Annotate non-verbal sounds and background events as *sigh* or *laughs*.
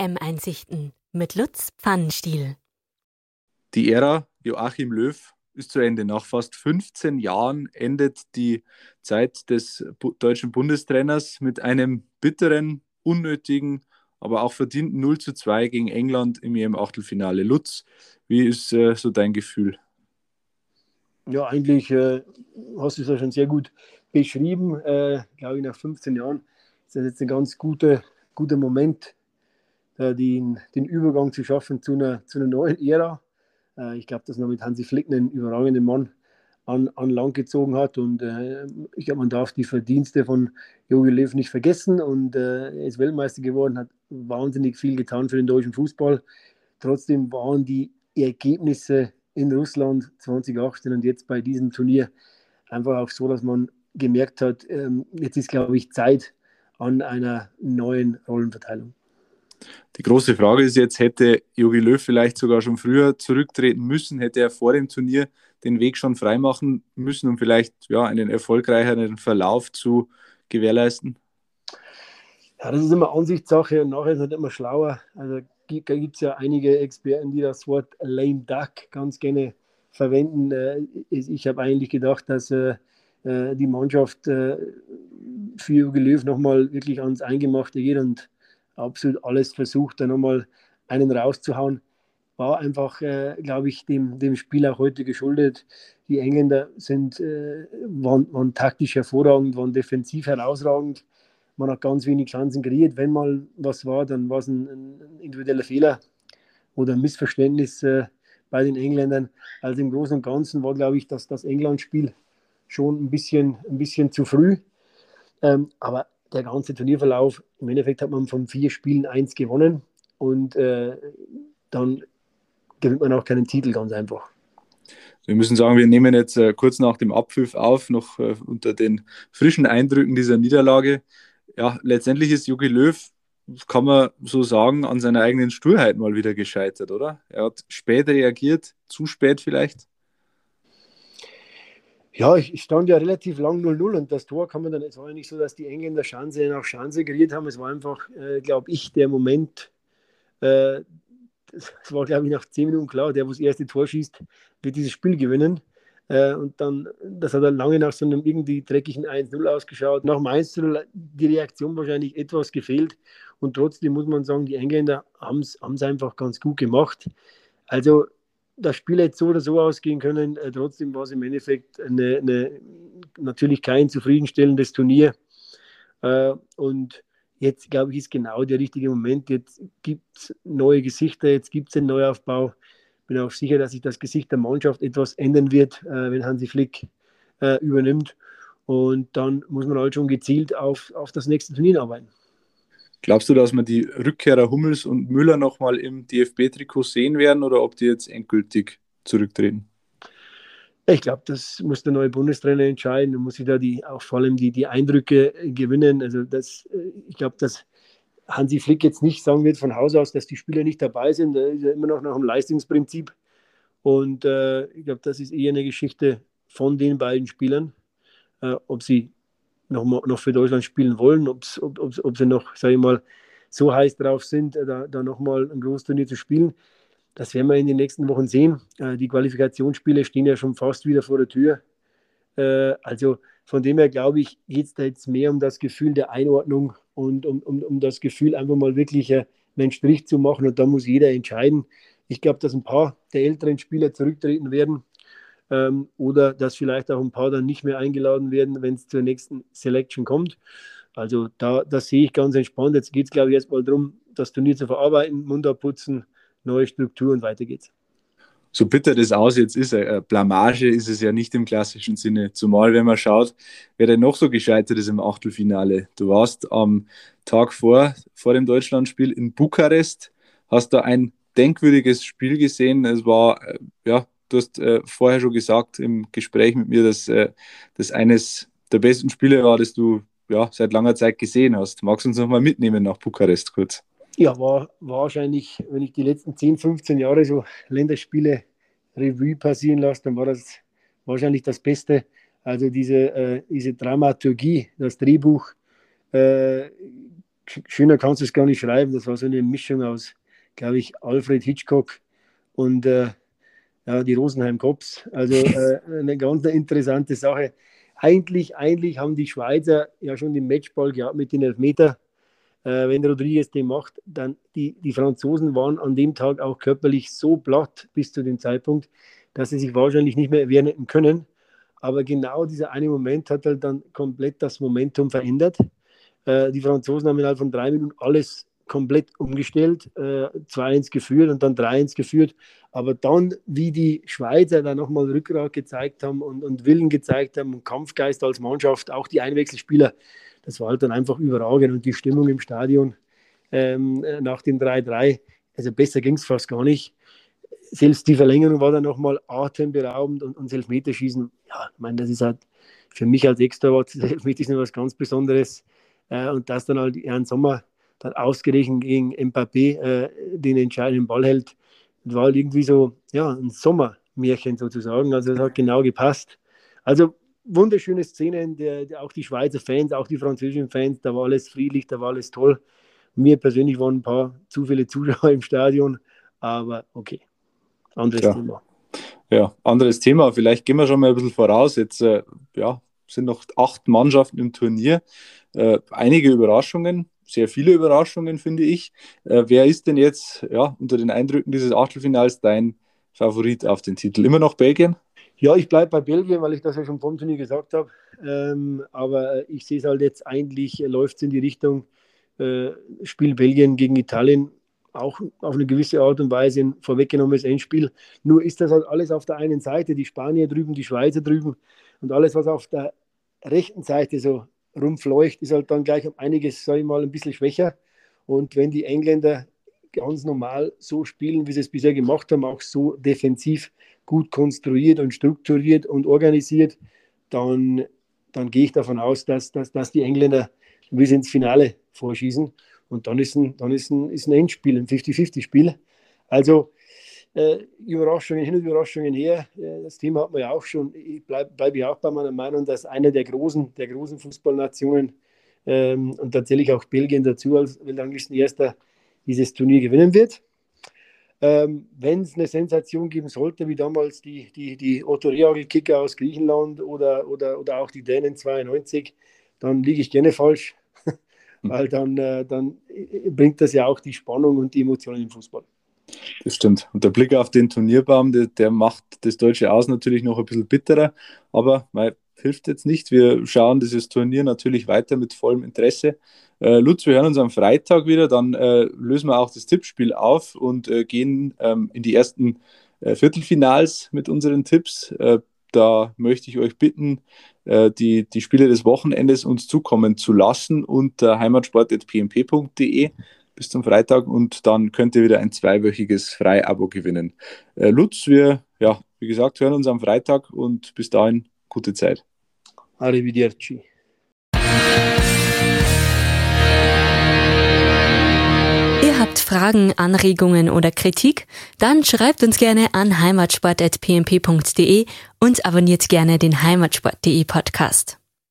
WM-Einsichten mit Lutz Pfannenstiel. Die Ära Joachim Löw ist zu Ende. Nach fast 15 Jahren endet die Zeit des deutschen Bundestrainers mit einem bitteren, unnötigen, aber auch verdienten 0 zu 2 gegen England im EM-Achtelfinale. Lutz, wie ist äh, so dein Gefühl? Ja, eigentlich äh, hast du es ja schon sehr gut beschrieben. Äh, glaube ich, nach 15 Jahren ist das jetzt ein ganz guter, guter Moment, den, den Übergang zu schaffen zu einer, zu einer neuen Ära. Äh, ich glaube, dass man mit Hansi Flick einen überragenden Mann an, an Land gezogen hat. Und äh, ich glaube, man darf die Verdienste von Jogi Löw nicht vergessen. Und äh, er ist Weltmeister geworden, hat wahnsinnig viel getan für den deutschen Fußball. Trotzdem waren die Ergebnisse in Russland 2018 und jetzt bei diesem Turnier einfach auch so, dass man gemerkt hat, ähm, jetzt ist, glaube ich, Zeit an einer neuen Rollenverteilung. Die große Frage ist jetzt, hätte Jogi Löw vielleicht sogar schon früher zurücktreten müssen, hätte er vor dem Turnier den Weg schon freimachen müssen, um vielleicht ja, einen erfolgreicheren Verlauf zu gewährleisten? Ja, das ist immer Ansichtssache und nachher ist es halt immer schlauer. Also da gibt es ja einige Experten, die das Wort lame duck ganz gerne verwenden. Äh, ich habe eigentlich gedacht, dass äh, äh, die Mannschaft für Jogi Löw nochmal wirklich ans Eingemachte geht und absolut alles versucht, da nochmal einen rauszuhauen. War einfach, äh, glaube ich, dem, dem Spiel auch heute geschuldet. Die Engländer sind, äh, waren, waren taktisch hervorragend, waren defensiv herausragend. Man hat ganz wenig Chancen kreiert. Wenn mal was war, dann war es ein, ein individueller Fehler oder ein Missverständnis äh, bei den Engländern. Also im Großen und Ganzen war, glaube ich, dass das England-Spiel schon ein bisschen, ein bisschen zu früh. Ähm, aber der ganze Turnierverlauf, im Endeffekt hat man von vier Spielen eins gewonnen und äh, dann gewinnt man auch keinen Titel, ganz einfach. Wir müssen sagen, wir nehmen jetzt äh, kurz nach dem Abpfiff auf, noch äh, unter den frischen Eindrücken dieser Niederlage. Ja, letztendlich ist Jogi Löw, kann man so sagen, an seiner eigenen Sturheit mal wieder gescheitert, oder? Er hat spät reagiert, zu spät vielleicht. Ja, ich stand ja relativ lang 0-0 und das Tor kann man dann, es war ja nicht so, dass die Engländer Chance nach Chance kreiert haben. Es war einfach, äh, glaube ich, der Moment, äh, es war, glaube ich, nach 10 Minuten klar, der, wo das erste Tor schießt, wird dieses Spiel gewinnen. Äh, und dann, das hat dann lange nach so einem irgendwie dreckigen 1-0 ausgeschaut. Nach dem 1-0 die Reaktion wahrscheinlich etwas gefehlt. Und trotzdem muss man sagen, die Engländer haben es einfach ganz gut gemacht. Also das Spiel hätte so oder so ausgehen können. Äh, trotzdem war es im Endeffekt eine, eine, natürlich kein zufriedenstellendes Turnier. Äh, und jetzt, glaube ich, ist genau der richtige Moment. Jetzt gibt es neue Gesichter, jetzt gibt es einen Neuaufbau. Bin auch sicher, dass sich das Gesicht der Mannschaft etwas ändern wird, äh, wenn Hansi Flick übernimmt. Und dann muss man halt schon gezielt auf, auf das nächste Turnier arbeiten. Glaubst du, dass wir die Rückkehrer Hummels und Müller nochmal im DFB-Trikot sehen werden oder ob die jetzt endgültig zurücktreten? Ich glaube, das muss der neue Bundestrainer entscheiden. Da muss sich da die, auch vor allem die, die Eindrücke gewinnen. Also das, ich glaube, dass Hansi Flick jetzt nicht sagen wird von Haus aus, dass die Spieler nicht dabei sind. Da ist ja immer noch nach dem Leistungsprinzip. Und äh, ich glaube, das ist eher eine Geschichte von den beiden Spielern, äh, ob sie noch, noch für Deutschland spielen wollen, ob's, ob, ob, ob sie noch, sage ich mal, so heiß drauf sind, äh, da, da nochmal ein Großturnier zu spielen. Das werden wir in den nächsten Wochen sehen. Äh, die Qualifikationsspiele stehen ja schon fast wieder vor der Tür. Äh, also von dem her glaube ich, geht es da jetzt mehr um das Gefühl der Einordnung und um, um, um das Gefühl, einfach mal wirklich einen Strich zu machen. Und da muss jeder entscheiden. Ich glaube, dass ein paar der älteren Spieler zurücktreten werden ähm, oder dass vielleicht auch ein paar dann nicht mehr eingeladen werden, wenn es zur nächsten Selection kommt. Also da, das sehe ich ganz entspannt. Jetzt geht es, glaube ich, erstmal darum, das Turnier zu verarbeiten, Mund abputzen, neue Struktur und weiter geht's. So bitter das aus jetzt ist, äh, Blamage ist es ja nicht im klassischen Sinne. Zumal, wenn man schaut, wer denn noch so gescheitert ist im Achtelfinale. Du warst am Tag vor, vor dem Deutschlandspiel in Bukarest, hast da ein denkwürdiges Spiel gesehen. Es war äh, ja du hast äh, vorher schon gesagt im Gespräch mit mir, dass äh, das eines der besten Spiele war, das du ja, seit langer Zeit gesehen hast. Magst du uns nochmal mitnehmen nach Bukarest kurz? Ja, war, war wahrscheinlich, wenn ich die letzten 10, 15 Jahre so Länderspiele Revue passieren lasse, dann war das wahrscheinlich das Beste. Also diese, äh, diese Dramaturgie, das Drehbuch, äh, schöner kannst du es gar nicht schreiben. Das war so eine Mischung aus, glaube ich, Alfred Hitchcock und äh, ja, die Rosenheim Cops. Also äh, eine ganz interessante Sache. Eigentlich, eigentlich haben die Schweizer ja schon den Matchball gehabt mit den Elfmeter. Äh, wenn Rodriguez den macht, dann die, die Franzosen waren an dem Tag auch körperlich so platt bis zu dem Zeitpunkt, dass sie sich wahrscheinlich nicht mehr wehren können. Aber genau dieser eine Moment hat halt dann komplett das Momentum verändert. Äh, die Franzosen haben innerhalb von drei Minuten alles komplett umgestellt, äh, 2-1 geführt und dann 3-1 geführt. Aber dann, wie die Schweizer da nochmal Rückgrat gezeigt haben und, und Willen gezeigt haben und Kampfgeist als Mannschaft, auch die Einwechselspieler, das war halt dann einfach überragend und die Stimmung im Stadion ähm, nach dem 3-3, also besser ging es fast gar nicht. Selbst die Verlängerung war dann nochmal atemberaubend und, und Elfmeterschießen, ja, ich meine, das ist halt für mich als Extrawort, *laughs* Elfmeterschießen was ganz Besonderes. Äh, und das dann halt Jan Sommer dann ausgerechnet gegen Mbappé äh, den entscheidenden Ball hält, das war halt irgendwie so, ja, ein Sommermärchen sozusagen. Also, es hat genau gepasst. Also, wunderschöne Szenen, der, der, auch die Schweizer Fans, auch die französischen Fans, da war alles friedlich, da war alles toll. Mir persönlich waren ein paar zu viele Zuschauer im Stadion, aber okay, anderes ja. Thema. Ja, anderes Thema. Vielleicht gehen wir schon mal ein bisschen voraus. Jetzt äh, ja, sind noch acht Mannschaften im Turnier. Äh, einige Überraschungen, sehr viele Überraschungen, finde ich. Äh, wer ist denn jetzt ja, unter den Eindrücken dieses Achtelfinals dein Favorit auf den Titel? Immer noch Belgien? Ja, ich bleibe bei Belgien, weil ich das ja schon vom Turnier gesagt habe. Ähm, aber ich sehe es halt jetzt eigentlich, äh, läuft es in die Richtung, äh, Spiel Belgien gegen Italien auch auf eine gewisse Art und Weise ein vorweggenommenes Endspiel. Nur ist das halt alles auf der einen Seite, die Spanier drüben, die Schweizer drüben und alles, was auf der rechten Seite so rumfleucht, ist halt dann gleich um einiges, sage ich mal, ein bisschen schwächer. Und wenn die Engländer ganz normal so spielen, wie sie es bisher gemacht haben, auch so defensiv gut konstruiert und strukturiert und organisiert, dann, dann gehe ich davon aus, dass, dass, dass die Engländer bis ins Finale vorschießen. Und dann ist ein, dann ist ein, ist ein Endspiel, ein 50-50-Spiel. Also äh, Überraschungen hin und Überraschungen her. Äh, das Thema hat man ja auch schon. Ich bleibe bleib ja auch bei meiner Meinung, dass eine der großen, der großen Fußballnationen ähm, und tatsächlich auch Belgien dazu als weltranglisten Erster dieses Turnier gewinnen wird. Ähm, Wenn es eine Sensation geben sollte, wie damals die, die, die Otto Rehagel-Kicker aus Griechenland oder, oder, oder auch die Dänen 92, dann liege ich gerne falsch, *laughs* weil dann, äh, dann bringt das ja auch die Spannung und die Emotionen im Fußball. Das stimmt. Und der Blick auf den Turnierbaum, der, der macht das deutsche Aus natürlich noch ein bisschen bitterer, aber weil, hilft jetzt nicht. Wir schauen dieses Turnier natürlich weiter mit vollem Interesse. Äh, Lutz, wir hören uns am Freitag wieder, dann äh, lösen wir auch das Tippspiel auf und äh, gehen ähm, in die ersten äh, Viertelfinals mit unseren Tipps. Äh, da möchte ich euch bitten, äh, die, die Spiele des Wochenendes uns zukommen zu lassen unter heimatsport.pmp.de bis zum Freitag und dann könnt ihr wieder ein zweiwöchiges Freiabo gewinnen. Lutz, wir, ja, wie gesagt, hören uns am Freitag und bis dahin gute Zeit. Arrivederci. Ihr habt Fragen, Anregungen oder Kritik? Dann schreibt uns gerne an heimatsport.pmp.de und abonniert gerne den heimatsport.de Podcast.